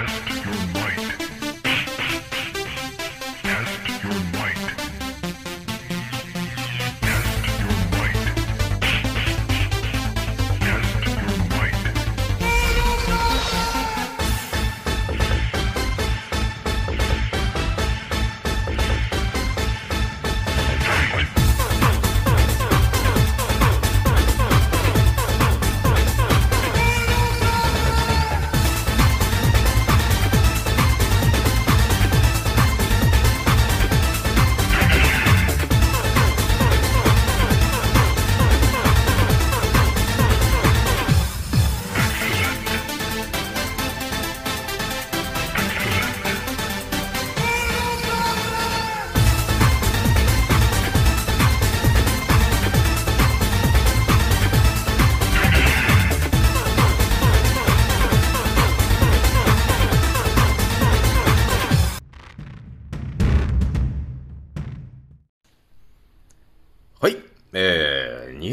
はい。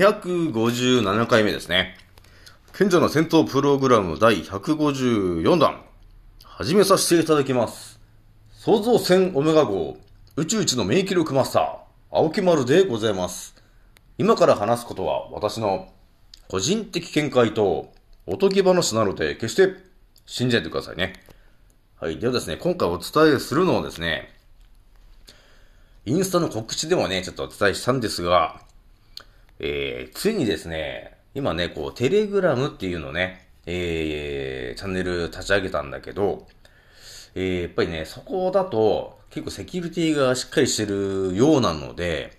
257回目ですね。賢者の戦闘プログラム第154弾。始めさせていただきます。創造戦オメガ号、宇宙一の免疫力マスター、青木丸でございます。今から話すことは私の個人的見解とおとぎ話なので決して信じないでくださいね。はい。ではですね、今回お伝えするのはですね、インスタの告知でもね、ちょっとお伝えしたんですが、えー、ついにですね、今ね、こう、テレグラムっていうのね、えー、チャンネル立ち上げたんだけど、えー、やっぱりね、そこだと、結構セキュリティがしっかりしてるようなので、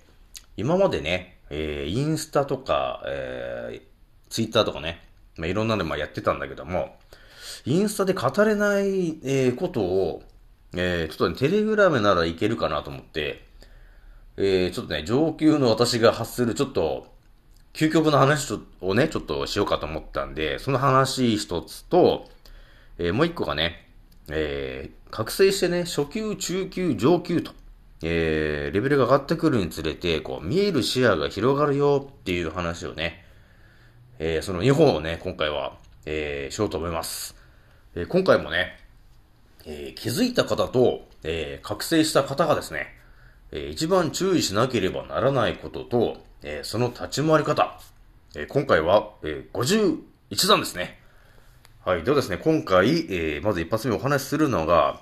今までね、えー、インスタとか、えー、ツイッターとかね、まあ、いろんなのまやってたんだけども、インスタで語れない、えー、ことを、えー、ちょっとね、テレグラムならいけるかなと思って、えー、ちょっとね、上級の私が発するちょっと、究極の話をね、ちょっとしようかと思ったんで、その話一つと、えー、もう一個がね、えー、覚醒してね、初級、中級、上級と、えー、レベルが上がってくるにつれて、こう、見える視野が広がるよっていう話をね、えー、その2本をね、今回は、えー、しようと思います。えー、今回もね、えー、気づいた方と、えー、覚醒した方がですね、え、一番注意しなければならないことと、え、その立ち回り方。え、今回は、えー、51弾ですね。はい。ではですね、今回、え、まず一発目お話しするのが、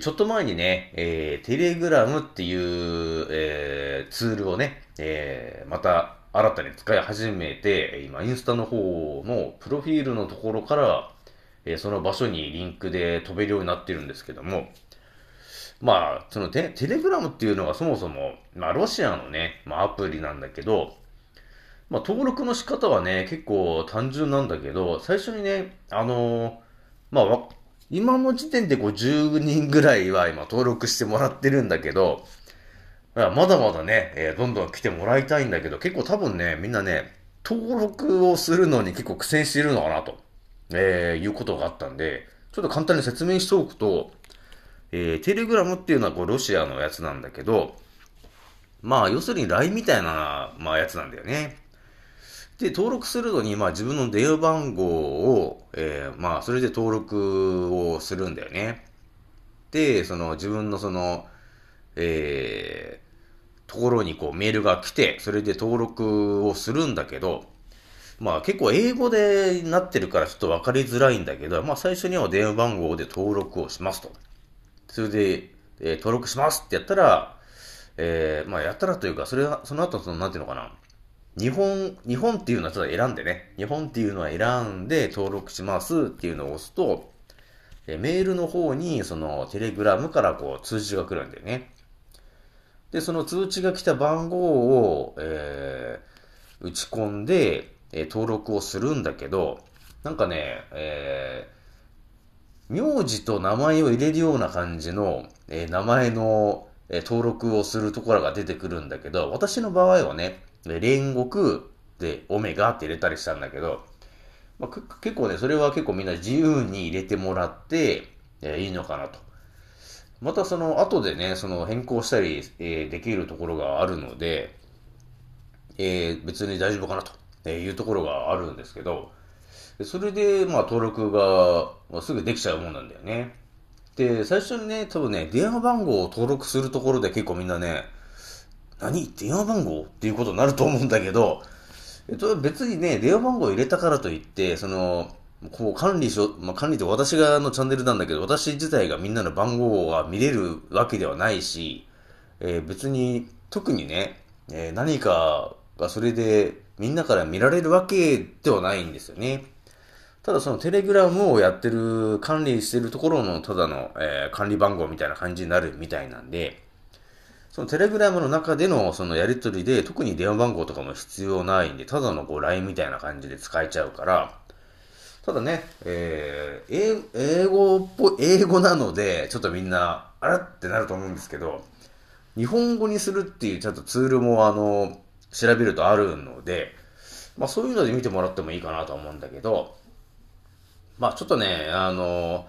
ちょっと前にね、えー、テレグラムっていう、えー、ツールをね、えー、また新たに使い始めて、今、インスタの方のプロフィールのところから、えー、その場所にリンクで飛べるようになってるんですけども、まあ、そのテテレグラムっていうのがそもそも、まあ、ロシアのね、まあ、アプリなんだけど、まあ、登録の仕方はね、結構単純なんだけど、最初にね、あのーまあ、今の時点でこう10人ぐらいは今登録してもらってるんだけど、まだまだね、えーどんどん来てもらいたいんだけど、結構多分ね、みんなね、登録をするのに結構苦戦しているのかなと、えーいうことがあったんで、ちょっと簡単に説明しておくと、えーテレグラムっていうのはこうロシアのやつなんだけど、まあ、要するに LINE みたいな、まあ、やつなんだよね。で、登録するのに、まあ、自分の電話番号を、えーまあ、それで登録をするんだよね。で、その、自分のその、えー、ところにこうメールが来て、それで登録をするんだけど、まあ結構英語でなってるからちょっとわかりづらいんだけど、まあ最初には電話番号で登録をしますと。それで、えー登録しますってやったら、えーまあやったらというか、それは、その後その、なんていうのかな。日本、日本っていうのはちょっと選んでね、日本っていうのは選んで登録しますっていうのを押すと、えメールの方にそのテレグラムからこう通知が来るんだよね。で、その通知が来た番号を、えー打ち込んで、えー登録をするんだけど、なんかね、え名字と名前を入れるような感じの、えー名前の、えー登録をするところが出てくるんだけど、私の場合はね、煉獄でオメガって入れたりしたんだけど、まあ、結構ね、それは結構みんな自由に入れてもらって、えーいいのかなと。またその後でね、その変更したり、えできるところがあるので、え別に大丈夫かなというところがあるんですけど、それで、まあ、登録が、まあ、すぐできちゃうもんなんだよね。で、最初にね、多分ね、電話番号を登録するところで結構みんなね、何？電話番号っていうことになると思うんだけど、えっと、別にね、電話番号を入れたからといって、その、こう管理し、まあ、管理って私がのチャンネルなんだけど、私自体がみんなの番号が見れるわけではないし、えー、別に特にね、えー、何かがそれでみんなから見られるわけではないんですよね。ただそのテレグラムをやってる、管理してるところのただの、えー、管理番号みたいな感じになるみたいなんで、そのテレグラムの中でのそのやりとりで特に電話番号とかも必要ないんで、ただのこう LINE みたいな感じで使えちゃうから、ただね、えー、英語っぽい、英語なので、ちょっとみんな、あらってなると思うんですけど、日本語にするっていうちゃんとツールもあの、調べるとあるので、まあそういうので見てもらってもいいかなと思うんだけど、まあちょっとね、あの、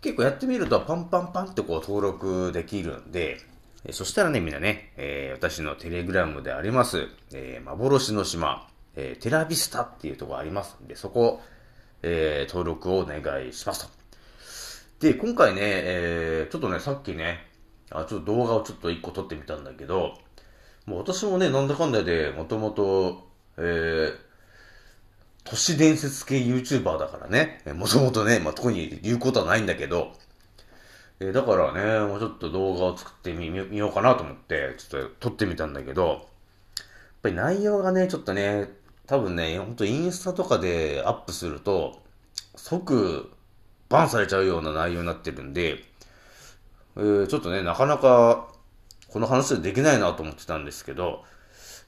結構やってみるとパンパンパンってこう登録できるんで、そしたらね、みんなね、えー、私のテレグラムであります、えー、幻の島、えー、テラビスタっていうところありますんで、そこ、えー、登録をお願いしますと。で、今回ね、えー、ちょっとね、さっきね、あ、ちょっと動画をちょっと一個撮ってみたんだけど、もう私もね、なんだかんだで、もともと、えー、都市伝説系 YouTuber だからね、もともとね、まあ、特に言うことはないんだけど、え、だからね、もうちょっと動画を作ってみみようかなと思って、ちょっと撮ってみたんだけど、やっぱり内容がね、ちょっとね、多分ね、ほんとインスタとかでアップすると、即バンされちゃうような内容になってるんで、えー、ちょっとね、なかなかこの話はできないなと思ってたんですけど、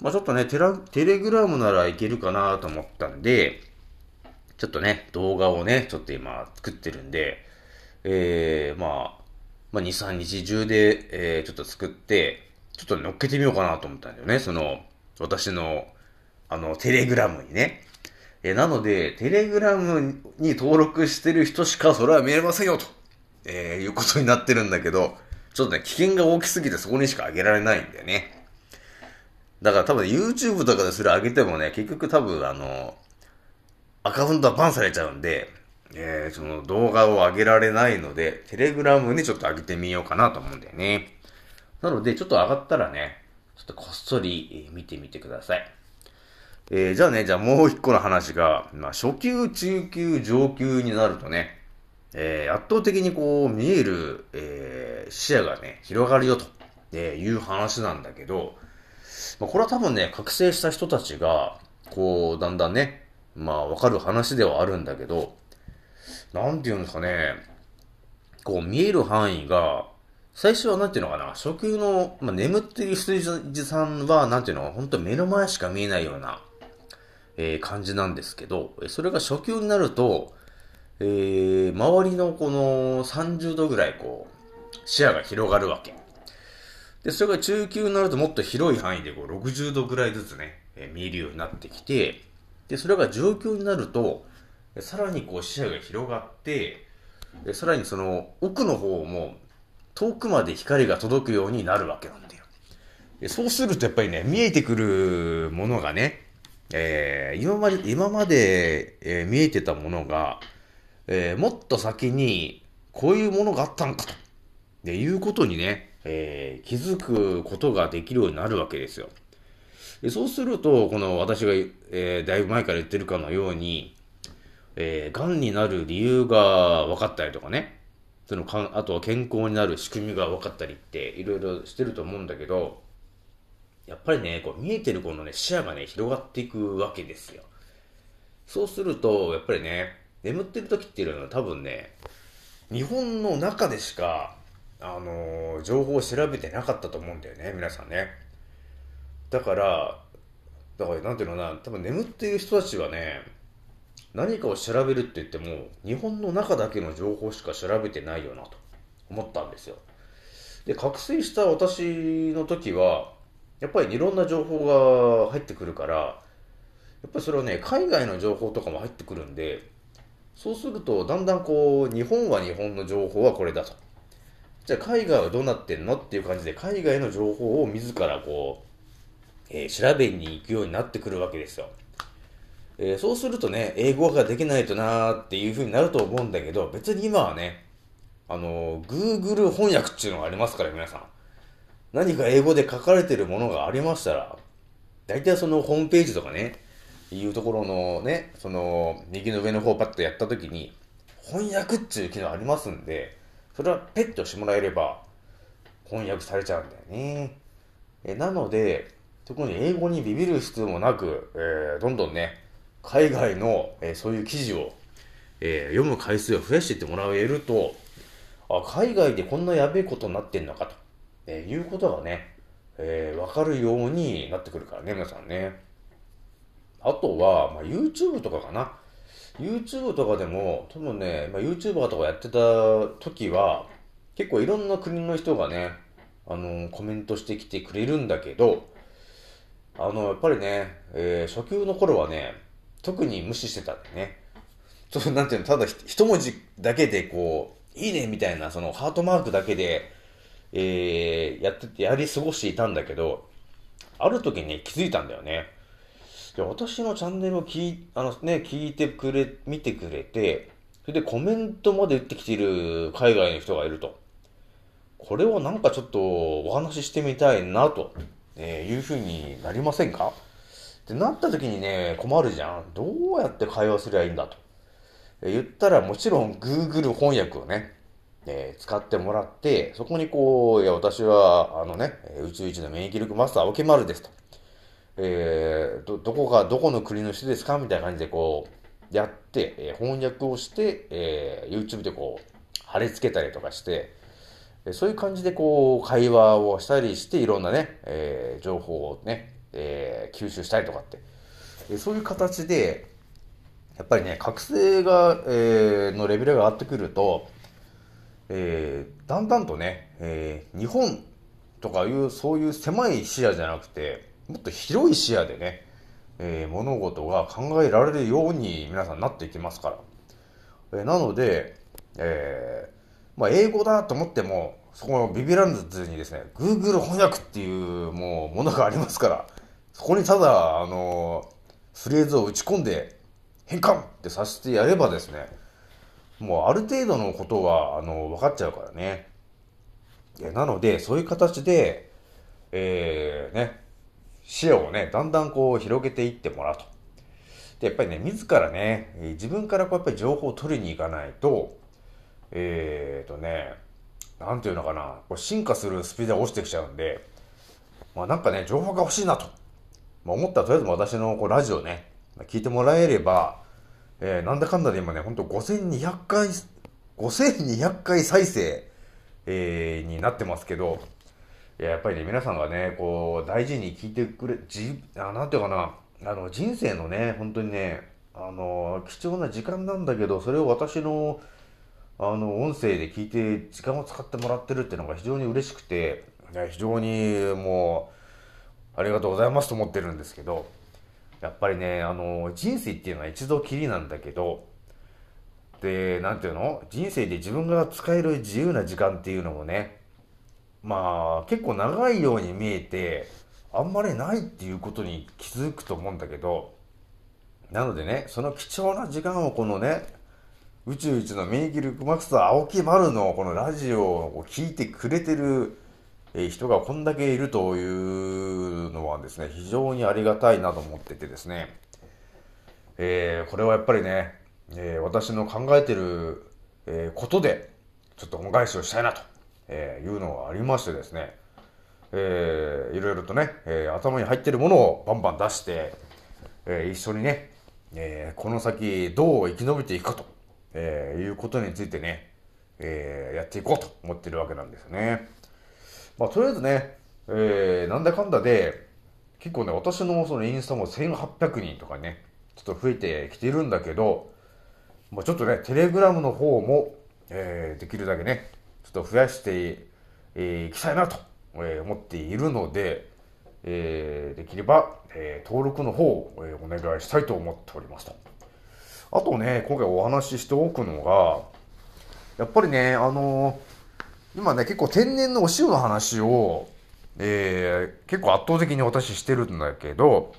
まあちょっとね、テラ、テレグラムならいけるかなと思ったんで、ちょっとね、動画をね、ちょっと今作ってるんで、えー、まあ、まあ2、3日中で、えー、ちょっと作って、ちょっと乗っけてみようかなと思ったんだよね、その、私のあの、テレグラムにね。え、なので、テレグラムに登録してる人しかそれは見れませんよ、と、えー、いうことになってるんだけど、ちょっとね、危険が大きすぎてそこにしか上げられないんだよね。だから多分 YouTube とかでそれ上げてもね、結局多分あの、アカウントはバンされちゃうんで、えー、その動画を上げられないので、テレグラムにちょっと上げてみようかなと思うんだよね。なので、ちょっと上がったらね、ちょっとこっそり見てみてください。えー、じゃあね、じゃあもう一個の話が、まあ、初級、中級、上級になるとね、えー、圧倒的にこう見える、えー、視野がね、広がるよと、えいう話なんだけど、まあ、これは多分ね、覚醒した人たちが、こう、だんだんね、まあ、わかる話ではあるんだけど、なんて言うんですかね、こう、見える範囲が、最初はなんていうのかな、初級の、まあ、眠っている羊さんは、なんていうの、本当目の前しか見えないような、えー、感じなんですけど、それが初級になると、えー、周りのこの30度ぐらいこう、視野が広がるわけ。で、それが中級になるともっと広い範囲でこう60度ぐらいずつね、えー、見えるようになってきて、で、それが上級になると、さらにこう視野が広がって、でさらにその奥の方も遠くまで光が届くようになるわけなんだよ。でそうするとやっぱりね、見えてくるものがね、えー、今まで、今まで、えー、見えてたものが、えー、もっと先にこういうものがあったんかと、でいうことにね、えー、気づくことができるようになるわけですよ。でそうすると、この私が、えー、だいぶ前から言ってるかのように、えー、癌になる理由が分かったりとかね、そのかんあとは健康になる仕組みが分かったりって、いろいろしてると思うんだけど、やっぱりね、こう見えてるこのね、視野がね、広がっていくわけですよ。そうすると、やっぱりね、眠ってる時っていうのは多分ね、日本の中でしか、あの、情報を調べてなかったと思うんだよね、皆さんね。だから、だから、なんていうのかな、多分眠っている人たちはね、何かを調べるって言っても、日本の中だけの情報しか調べてないよなと思ったんですよ。で、覚醒した私の時は、やっぱりいろんな情報が入ってくるから、やっぱりそれはね、海外の情報とかも入ってくるんで、そうすると、だんだんこう、日本は日本の情報はこれだと。じゃあ海外はどうなってんの？っていう感じで、海外の情報を自らこう、えー、調べに行くようになってくるわけですよ。えー、そうするとね、英語ができないとなーっていう風になると思うんだけど、別に今はね、あのー、Google 翻訳っていうのがありますから、皆さん。何か英語で書かれてるものがありましたら、大体そのホームページとかね、いうところのね、その、右の上の方パッとやった時に、翻訳っていう機能ありますんで、それはペットしてもらえれば、翻訳されちゃうんだよね。えなので、特に英語にビビる必要もなく、えー、どんどんね、海外の、えー、そういう記事を、えー、読む回数を増やしていってもらえると、あ、海外でこんなやべえことになってんのかと、えいうことがね、えわかるようになってくるからね、皆さんね。あとは、まあ、YouTube とかかな。YouTube とかでも、多分ね、まあ、YouTuber とかやってた時は、結構いろんな国の人がね、あのコメントしてきてくれるんだけど、あの、やっぱりね、えー、初級の頃はね、特に無視してたんだよね。ちょっとなんていうの、ただ一文字だけでこう、いいねみたいな、そのハートマークだけで、えー、やってて、やり過ごしていたんだけど、ある時に気づいたんだよね。で私のチャンネルを聞あの、ね、聞いてくれ、見てくれて、それでコメントまで打ってきている海外の人がいると。これをなんかちょっとお話ししてみたいなと、え、いうふうになりませんか？ってなった時にね、困るじゃん。どうやって会話すりゃいいんだと。え言ったらもちろん Google 翻訳をね、えー、使ってもらって、そこにこう、いや、私は、あのね、宇宙一の免疫力マスター、青木丸ですと。えー、ど、どこが、どこの国の人ですか？みたいな感じでこう、やって、えー、翻訳をして、えー、YouTube でこう、貼り付けたりとかして、そういう感じでこう、会話をしたりして、いろんなね、えー、情報をね、えー、吸収したりとかって、そういう形で、やっぱりね、覚醒が、えー、のレベルが上がってくると、えー、だんだんとね、えー、日本とかいう、そういう狭い視野じゃなくて、もっと広い視野でね、えー、物事が考えられるように皆さんなっていきますから。えー、なので、えー、まあ、英語だと思っても、そこのビビらんずにですね、Google 翻訳っていうもうものがありますから、そこにただ、あの、フレーズを打ち込んで、変換ってさせてやればですね、もうある程度のことは、あの、分かっちゃうからね。なので、そういう形で、えー、ね、視野をね、だんだんこう広げていってもらうと。で、やっぱりね、自らね、自分からこうやっぱり情報を取りに行かないと、えーとね、なんていうのかな、こう進化するスピードが落ちてきちゃうんで、まあなんかね、情報が欲しいなと、まあ、思ったらとりあえず私のこうラジオね、聞いてもらえれば、えー、なんだかんだで今ね、ほんと5200回、5200回再生、えー、になってますけど、いややっぱりね、皆さんがね、こう、大事に聞いてくれ、じ、あ、なんていうかな、あの、人生のね、本当にね、あの、貴重な時間なんだけど、それを私の、あの、音声で聞いて、時間を使ってもらってるっていうのが非常に嬉しくて、非常にもう、ありがとうございますと思ってるんですけど、やっぱりね、あの、人生っていうのは一度きりなんだけど、で、なんていうの人生で自分が使える自由な時間っていうのもね、まあ、結構長いように見えて、あんまりないっていうことに気づくと思うんだけど、なのでね、その貴重な時間をこのね、宇宙一の免疫力マックスター青木丸のこのラジオを聞いてくれてる人がこんだけいるというのはですね、非常にありがたいなと思っててですね、えー、これはやっぱりね、えー、私の考えてる、え、ことで、ちょっと恩返しをしたいなと、えーいうのがありましてですね、えー、いろいろとね、え頭に入ってるものをバンバン出して、え一緒にね、えこの先どう生き延びていくかと、えいうことについてね、えやっていこうと思ってるわけなんですね。まあ、とりあえずね、えー、なんだかんだで、結構ね、私のそのインスタも1800人とかね、ちょっと増えてきてるんだけど、まあ、ちょっとね、テレグラムの方も、えー、できるだけね、ちょっと増やしてい、えー、きたいなと、え、思っているので、え、できれば、え、登録の方を、え、お願いしたいと思っておりますと。あとね、今回お話ししておくのが、やっぱりね、あの今ね、結構天然のお塩の話を、え、結構圧倒的に私してるんだけど、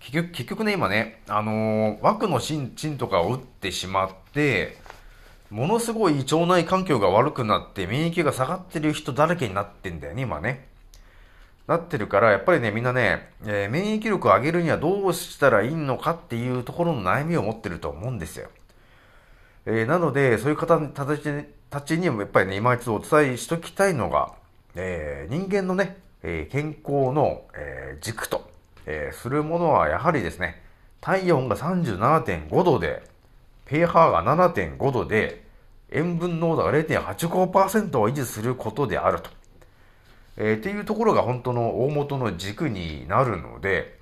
結局、結局ね、今ね、あの、枠の、芯とかを打ってしまって、ものすごい腸内環境が悪くなって免疫が下がってる人だらけになってんだよね、今ね。なってるから、やっぱりね、みんなね、えー、免疫力を上げるにはどうしたらいいのかっていうところの悩みを持ってると思うんですよ。えー、なので、そういう方たちにもやっぱりね、今一度お伝えしときたいのが、えー、人間のね、え健康の、え軸と、えするものはやはりですね、体温が37.5度で、pH が7.5度で、塩分濃度が0.85%を維持することであると。えー、っていうところが本当の大元の軸になるので、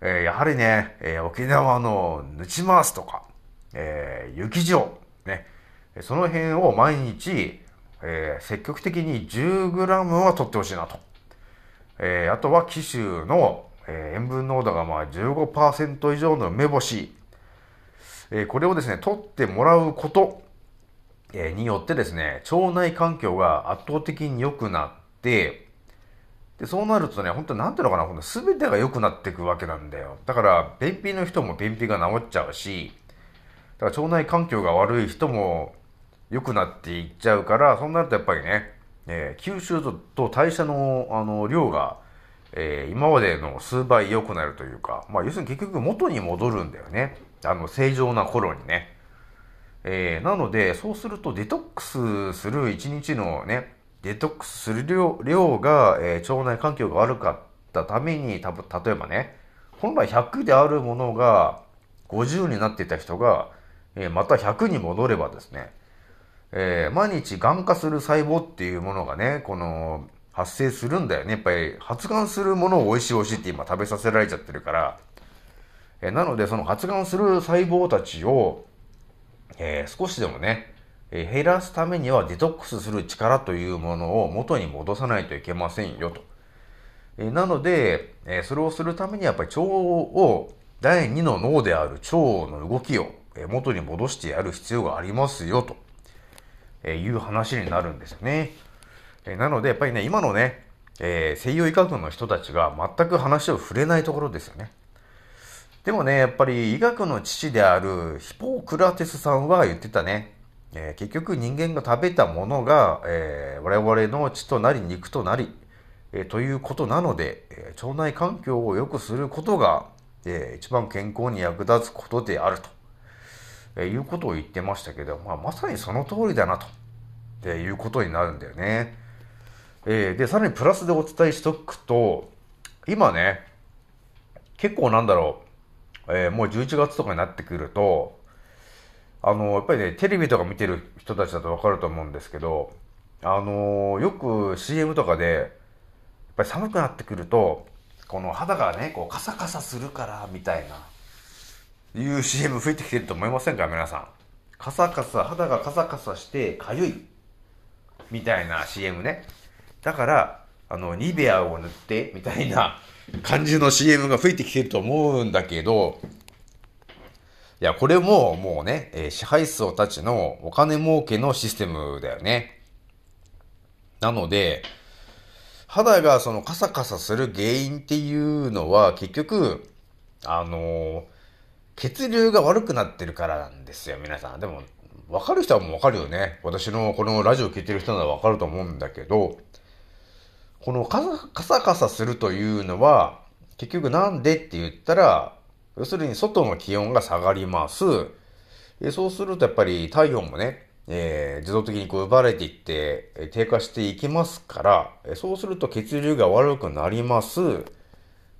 えー、やはりね、えー、沖縄のぬちまーすとか、えー、雪塩、ね、その辺を毎日、えー、積極的に 10g は取ってほしいなと。えー、あとは紀州の、えー、塩分濃度がまあ15%以上の梅干し、え、これをですね、取ってもらうこと、え、によってですね、腸内環境が圧倒的に良くなって、で、そうなるとね、本当なんていうのかな、ほんと全てが良くなっていくわけなんだよ。だから、便秘の人も便秘が治っちゃうし、だから腸内環境が悪い人も良くなっていっちゃうから、そうなるとやっぱりね、えー、吸収と代謝のあの量が、えー、今までの数倍良くなるというか、まあ要するに結局元に戻るんだよね。あの正常な頃にね。えー、なので、そうするとデトックスする一日のね、デトックスする量量が、えー、腸内環境が悪かったために、たぶ例えばね、本来100であるものが50になっていた人が、えー、また100に戻ればですね、えー、毎日癌化する細胞っていうものがね、この、発生するんだよね。やっぱり発がんするものを美味しい美味しいって今食べさせられちゃってるから、え、なのでその発がんする細胞たちを、えー、少しでもね、え減らすためにはデトックスする力というものを元に戻さないといけませんよと。えなので、えそれをするためにはやっぱり腸を第2の脳である腸の動きを元に戻してやる必要がありますよと、えいう話になるんですよね。えなのでやっぱりね、今のね、え西洋医学の人たちが全く話を触れないところですよね。でもね、やっぱり医学の父であるヒポクラテスさんは言ってたね。えー、結局人間が食べたものが、えー、我々の血となり肉となり、えー、ということなので、え腸内環境を良くすることが、え一番健康に役立つことであると、えいうことを言ってましたけど、まあ、まさにその通りだなと、えいうことになるんだよね。えで、さらにプラスでお伝えしとくと、今ね、結構なんだろう、えもう11月とかになってくると、あの、やっぱりね、テレビとか見てる人たちだとわかると思うんですけど、あの、よく CM とかで、やっぱり寒くなってくると、この肌がね、こうカサカサするから、みたいな、いう CM 増えてきてると思いませんか、皆さん。カサカサ、肌がカサカサしてかゆい、みたいな CM ね。だから、あの、ニベアを塗って、みたいな感じの CM が増えてきてると思うんだけど、いや、これももうね、え、支配層たちのお金儲けのシステムだよね。なので、肌がそのカサカサする原因っていうのは結局、あの、血流が悪くなってるからなんですよ、皆さん。でも、わかる人はもうわかるよね。私のこのラジオ聞いてる人ならわかると思うんだけど、このカサカサカサするというのは、結局なんでって言ったら、要するに外の気温が下がります。そうするとやっぱり体温もね、えー、自動的にこう奪われていって、低下していきますから、そうすると血流が悪くなります。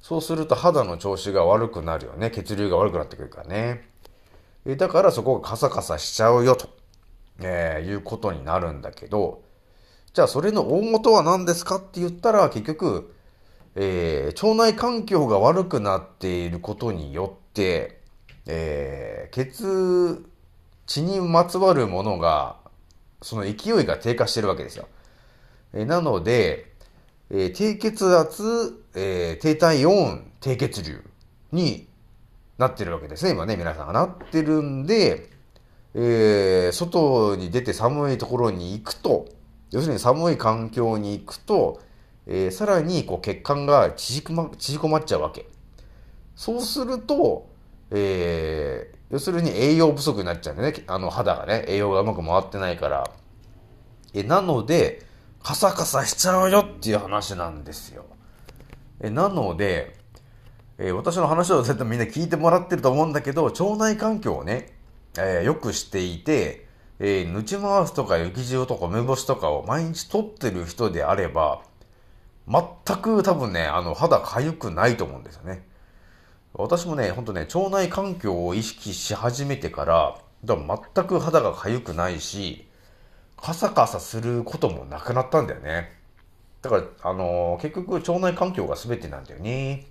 そうすると肌の調子が悪くなるよね。血流が悪くなってくるからね。だからそこがカサカサしちゃうよと、えー、いうことになるんだけど、じゃあそれの大元は何ですかって言ったら結局、えー、腸内環境が悪くなっていることによって、えー、血、血にまつわるものが、その勢いが低下してるわけですよ。えー、なので、えー、低血圧、えー、低体温、低血流になってるわけですね。今ね、皆さんがなってるんで、えー、外に出て寒いところに行くと、要するに寒い環境に行くと、えー、さらにこう血管が縮ま縮こまっちゃうわけ。そうすると、えー、要するに栄養不足になっちゃうんだよね。あの肌がね、栄養がうまく回ってないから。え、なので、カサカサしちゃうよっていう話なんですよ。え、なので、えー、私の話を絶対みんな聞いてもらってると思うんだけど、腸内環境をね、えー、くしていて、えー、ヌチマウスとか雪塩とか梅干しとかを毎日取ってる人であれば、全く多分ね、あの、肌痒くないと思うんですよね。私もね、ほんとね、腸内環境を意識し始めてから、全く肌が痒くないし、カサカサすることもなくなったんだよね。だから、あのー、結局腸内環境が全てなんだよね。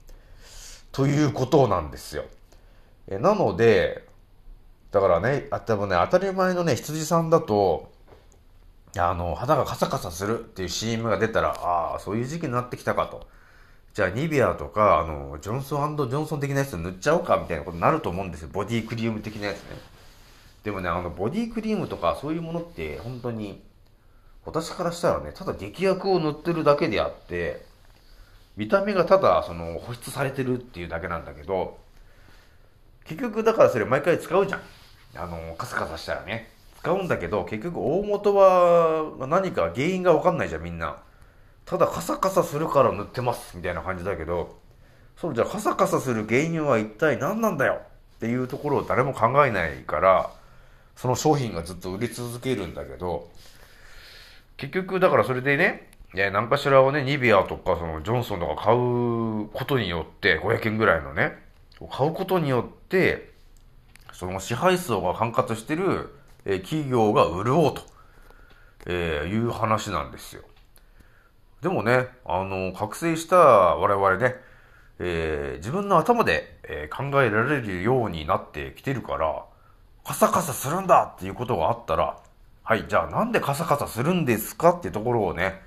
ということなんですよ。えなので、だからね、あ多分ね、当たり前のね、羊さんだと、あの、肌がカサカサするっていう CM が出たら、ああ、そういう時期になってきたかと。じゃあ、ニビアとか、あの、ジョンソンジョンソン的なやつ塗っちゃおうかみたいなことになると思うんですよ。ボディクリーム的なやつね。でもね、あの、ボディクリームとかそういうものって、本当に、私からしたらね、ただ劇薬を塗ってるだけであって、見た目がただ、その、保湿されてるっていうだけなんだけど、結局、だからそれ毎回使うじゃん。あの、カサカサしたらね。使うんだけど、結局大元は何か原因がわかんないじゃん、みんな。ただカサカサするから塗ってます、みたいな感じだけど、それじゃあカサカサする原因は一体何なんだよっていうところを誰も考えないから、その商品がずっと売り続けるんだけど、結局だからそれでね、何かしらをね、ニビアとかそのジョンソンとか買うことによって、500円ぐらいのね、買うことによって、その支配層が管轄してるえ企業が潤おうと、えいう話なんですよ。でもね、あの、覚醒した我々ね、えー、自分の頭で、えー、考えられるようになってきてるから、カサカサするんだっていうことがあったら、はい、じゃあなんでカサカサするんですかっていうところをね、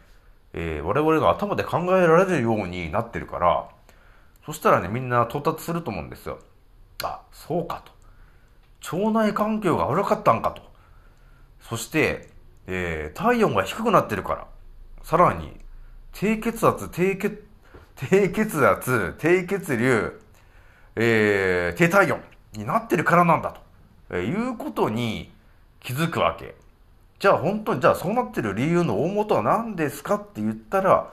えー、我々の頭で考えられるようになってるから、そしたらね、みんな到達すると思うんですよ。あ、そうかと。腸内環境が悪かったんかと。そして、えー、体温が低くなってるから、さらに、低血圧、低血、低血圧、低血流、えー、低体温になってるからなんだと、えー、いうことに気づくわけ。じゃあ本当に、じゃあそうなってる理由の大元は何ですかって言ったら、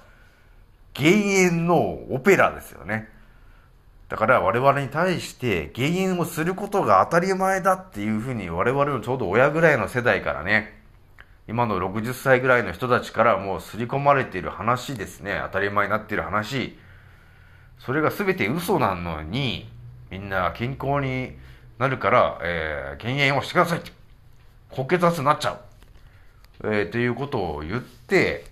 減塩のオペラですよね。だから我々に対して減塩をすることが当たり前だっていうふうに我々のちょうど親ぐらいの世代からね、今の60歳ぐらいの人たちからもう刷り込まれている話ですね。当たり前になっている話。それが全て嘘なのに、みんな健康になるから、えー、減塩をしてくださいって。高血圧になっちゃう。えー、ということを言って、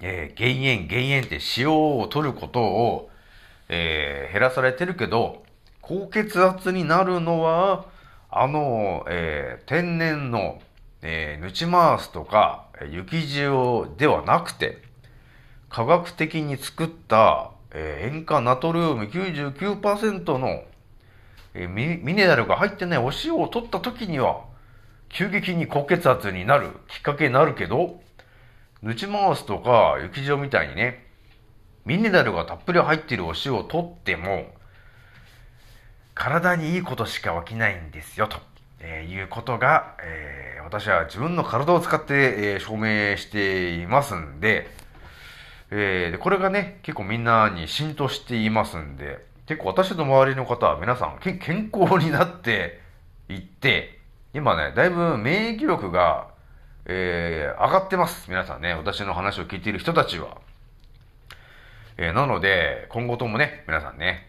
えー、減塩、減塩って塩を取ることを、えー、減らされてるけど、高血圧になるのは、あの、えー、天然の、えー、ヌチマースとか雪塩ではなくて、科学的に作った、えー、塩化ナトリウム99%の、えーミ、ミネラルが入ってないお塩を取った時には、急激に高血圧になるきっかけになるけど、ヌチマースとか雪塩みたいにね、ミネラルがたっぷり入っているお塩を取っても、体にいいことしか起きないんですよ、と、えー、いうことが、えー、私は自分の体を使って、えー、証明していますんで、えー、これがね、結構みんなに浸透していますんで、結構私の周りの方は皆さん健康になっていって、今ね、だいぶ免疫力が、えー、上がってます。皆さんね、私の話を聞いている人たちは。えー、なので、今後ともね、皆さんね、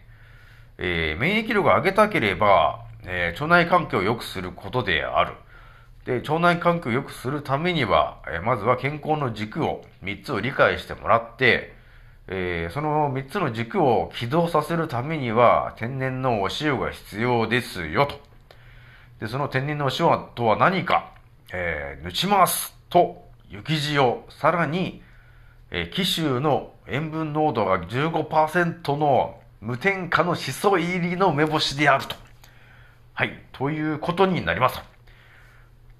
えー、免疫力を上げたければ、えー、腸内環境を良くすることである。で、腸内環境を良くするためには、えまずは健康の軸を、3つを理解してもらって、えその3つの軸を起動させるためには、天然のお塩が必要ですよ、と。で、その天然のお塩とは何か、えー、ぬちますと、雪塩、さらに、えー、紀州の塩分濃度が15%の無添加のしそ入りの梅干しであると。はい。ということになります。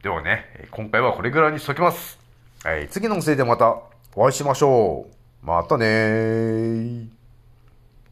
ではね、今回はこれぐらいにしときます。はい。次の音声でまたお会いしましょう。またねー。